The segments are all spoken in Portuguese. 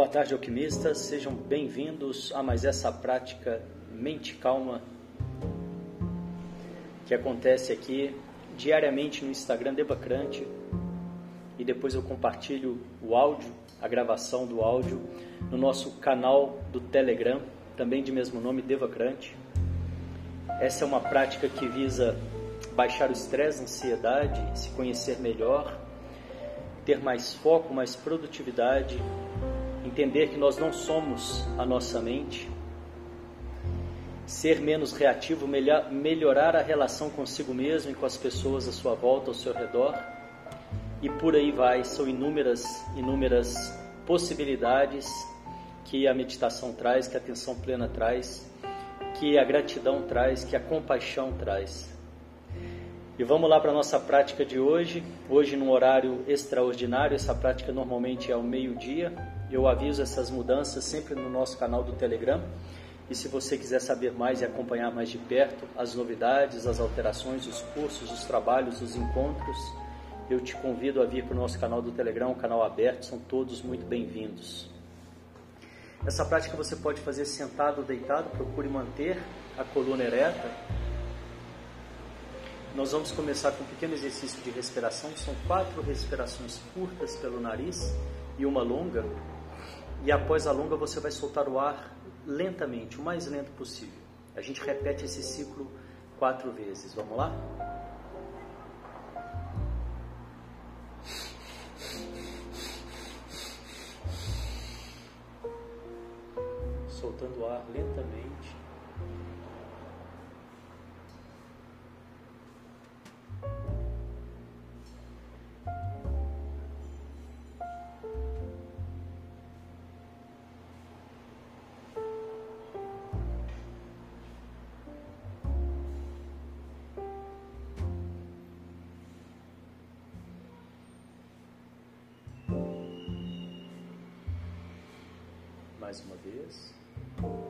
Boa tarde, alquimistas. Sejam bem-vindos a mais essa prática Mente Calma que acontece aqui diariamente no Instagram Devacrante e depois eu compartilho o áudio, a gravação do áudio no nosso canal do Telegram, também de mesmo nome Devacrante. Essa é uma prática que visa baixar o estresse, a ansiedade, se conhecer melhor, ter mais foco, mais produtividade, entender que nós não somos a nossa mente, ser menos reativo, melhorar a relação consigo mesmo e com as pessoas à sua volta, ao seu redor. E por aí vai, são inúmeras, inúmeras possibilidades que a meditação traz, que a atenção plena traz, que a gratidão traz, que a compaixão traz. E vamos lá para a nossa prática de hoje. Hoje, num horário extraordinário, essa prática normalmente é ao meio-dia. Eu aviso essas mudanças sempre no nosso canal do Telegram. E se você quiser saber mais e acompanhar mais de perto as novidades, as alterações, os cursos, os trabalhos, os encontros, eu te convido a vir para o nosso canal do Telegram, um canal aberto, são todos muito bem-vindos. Essa prática você pode fazer sentado ou deitado, procure manter a coluna ereta. Nós vamos começar com um pequeno exercício de respiração, são quatro respirações curtas pelo nariz e uma longa. E após a longa você vai soltar o ar lentamente, o mais lento possível. A gente repete esse ciclo quatro vezes. Vamos lá? Soltando o ar lentamente. Mais uma vez.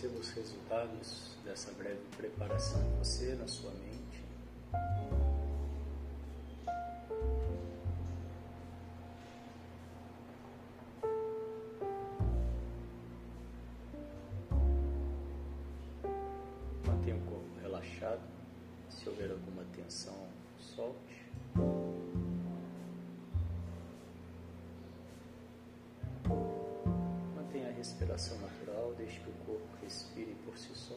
Perceba os resultados dessa breve preparação em você, na sua mente. Mantenha o corpo relaxado. Se houver alguma tensão, solte. Mantenha a respiração natural, Deixe que o corpo respire por si só.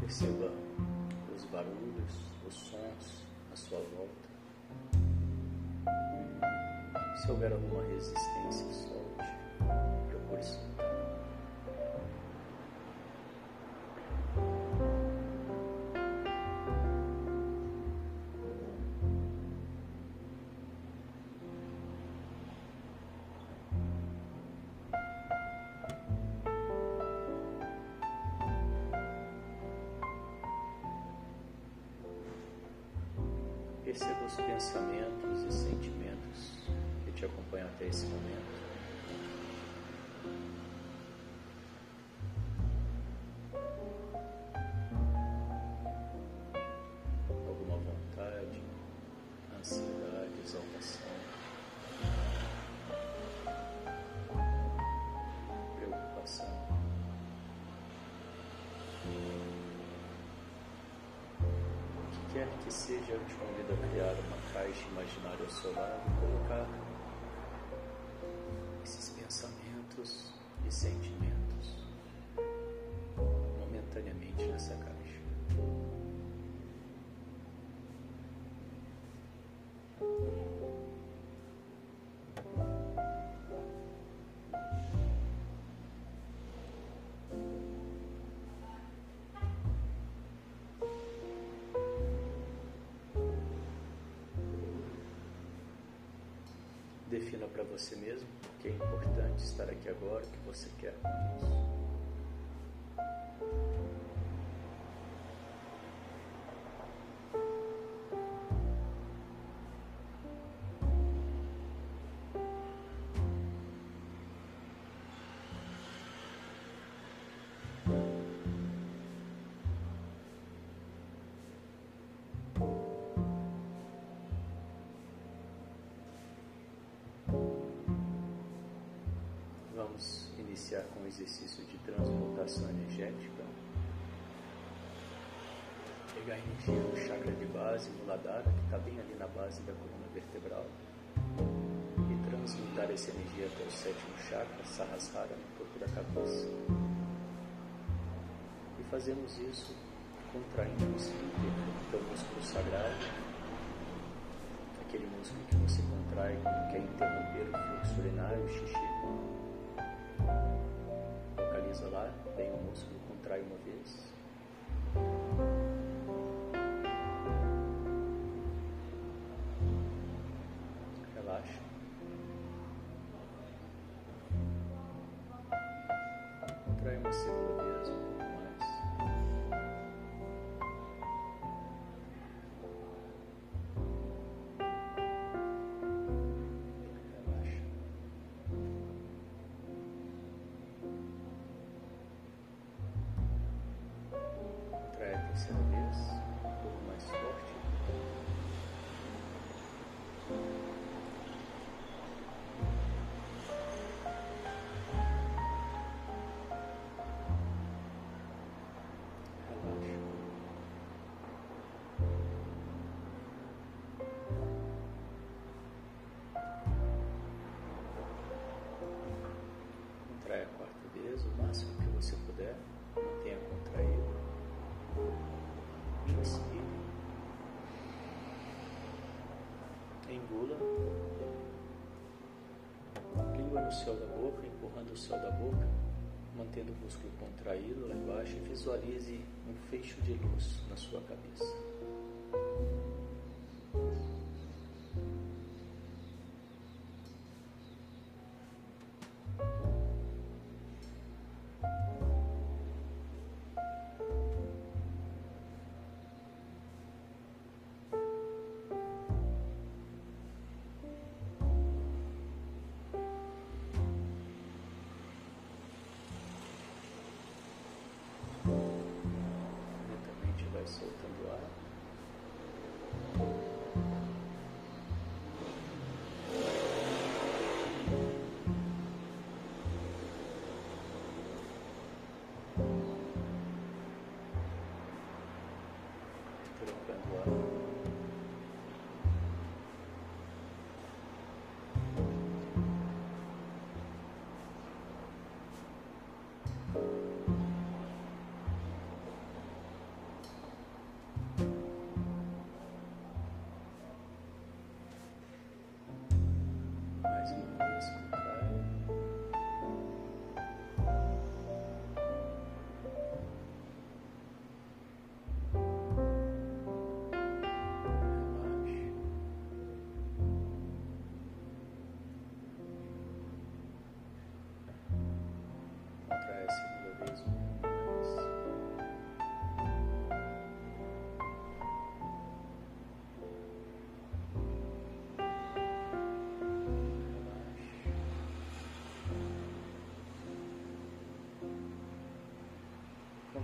Perceba os barulhos, os sons à sua volta. Se houver alguma resistência, solte. Procure soltar. Perceba os pensamentos e sentimentos acompanham até esse momento. Alguma vontade, ansiedade, exaltação, preocupação. O que quer que seja, eu te convido a criar uma caixa imaginária ao seu lado e colocar Defina para você mesmo o que é importante estar aqui agora, o que você quer Vamos iniciar com o exercício de transmutação energética. Pegar energia do chakra de base, Muladhara, que está bem ali na base da coluna vertebral, e transmutar essa energia até o sétimo chakra, Sahasrara, no topo da cabeça. E fazemos isso contraindo o é o músculo sagrado, aquele músculo que você contrai quando quer interromper o fluxo urinário, o xixi. Lá, bem o músculo, contrai uma vez. Contrai boca, empurrando o céu da boca, mantendo o músculo contraído lá embaixo e visualize um fecho de luz na sua cabeça.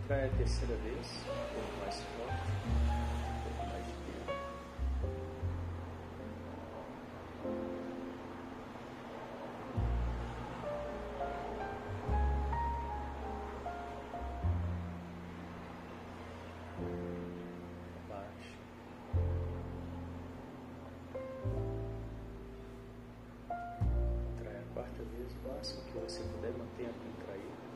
Contrai a terceira vez, um pouco mais forte, um pouco mais tempo. Abaixa. Contrai a quarta vez, o máximo que você puder, mantenha contraído.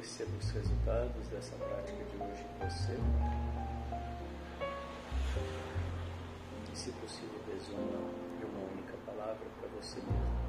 Perceba os resultados dessa prática de hoje em você. E, se possível, resuma em uma única palavra para você mesmo.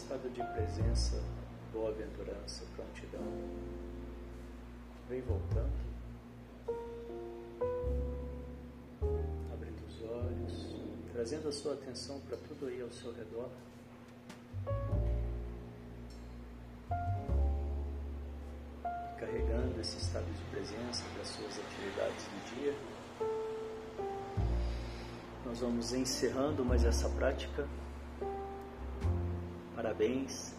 Estado de presença, boa-aventurança, prontidão. Vem voltando. Abrindo os olhos, trazendo a sua atenção para tudo aí ao seu redor. Carregando esse estado de presença para as suas atividades do dia. Nós vamos encerrando mais essa prática. Parabéns.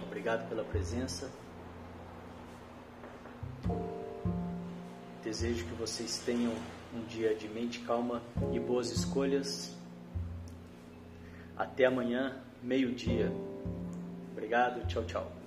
Obrigado pela presença. Desejo que vocês tenham um dia de mente calma e boas escolhas. Até amanhã, meio-dia. Obrigado, tchau, tchau.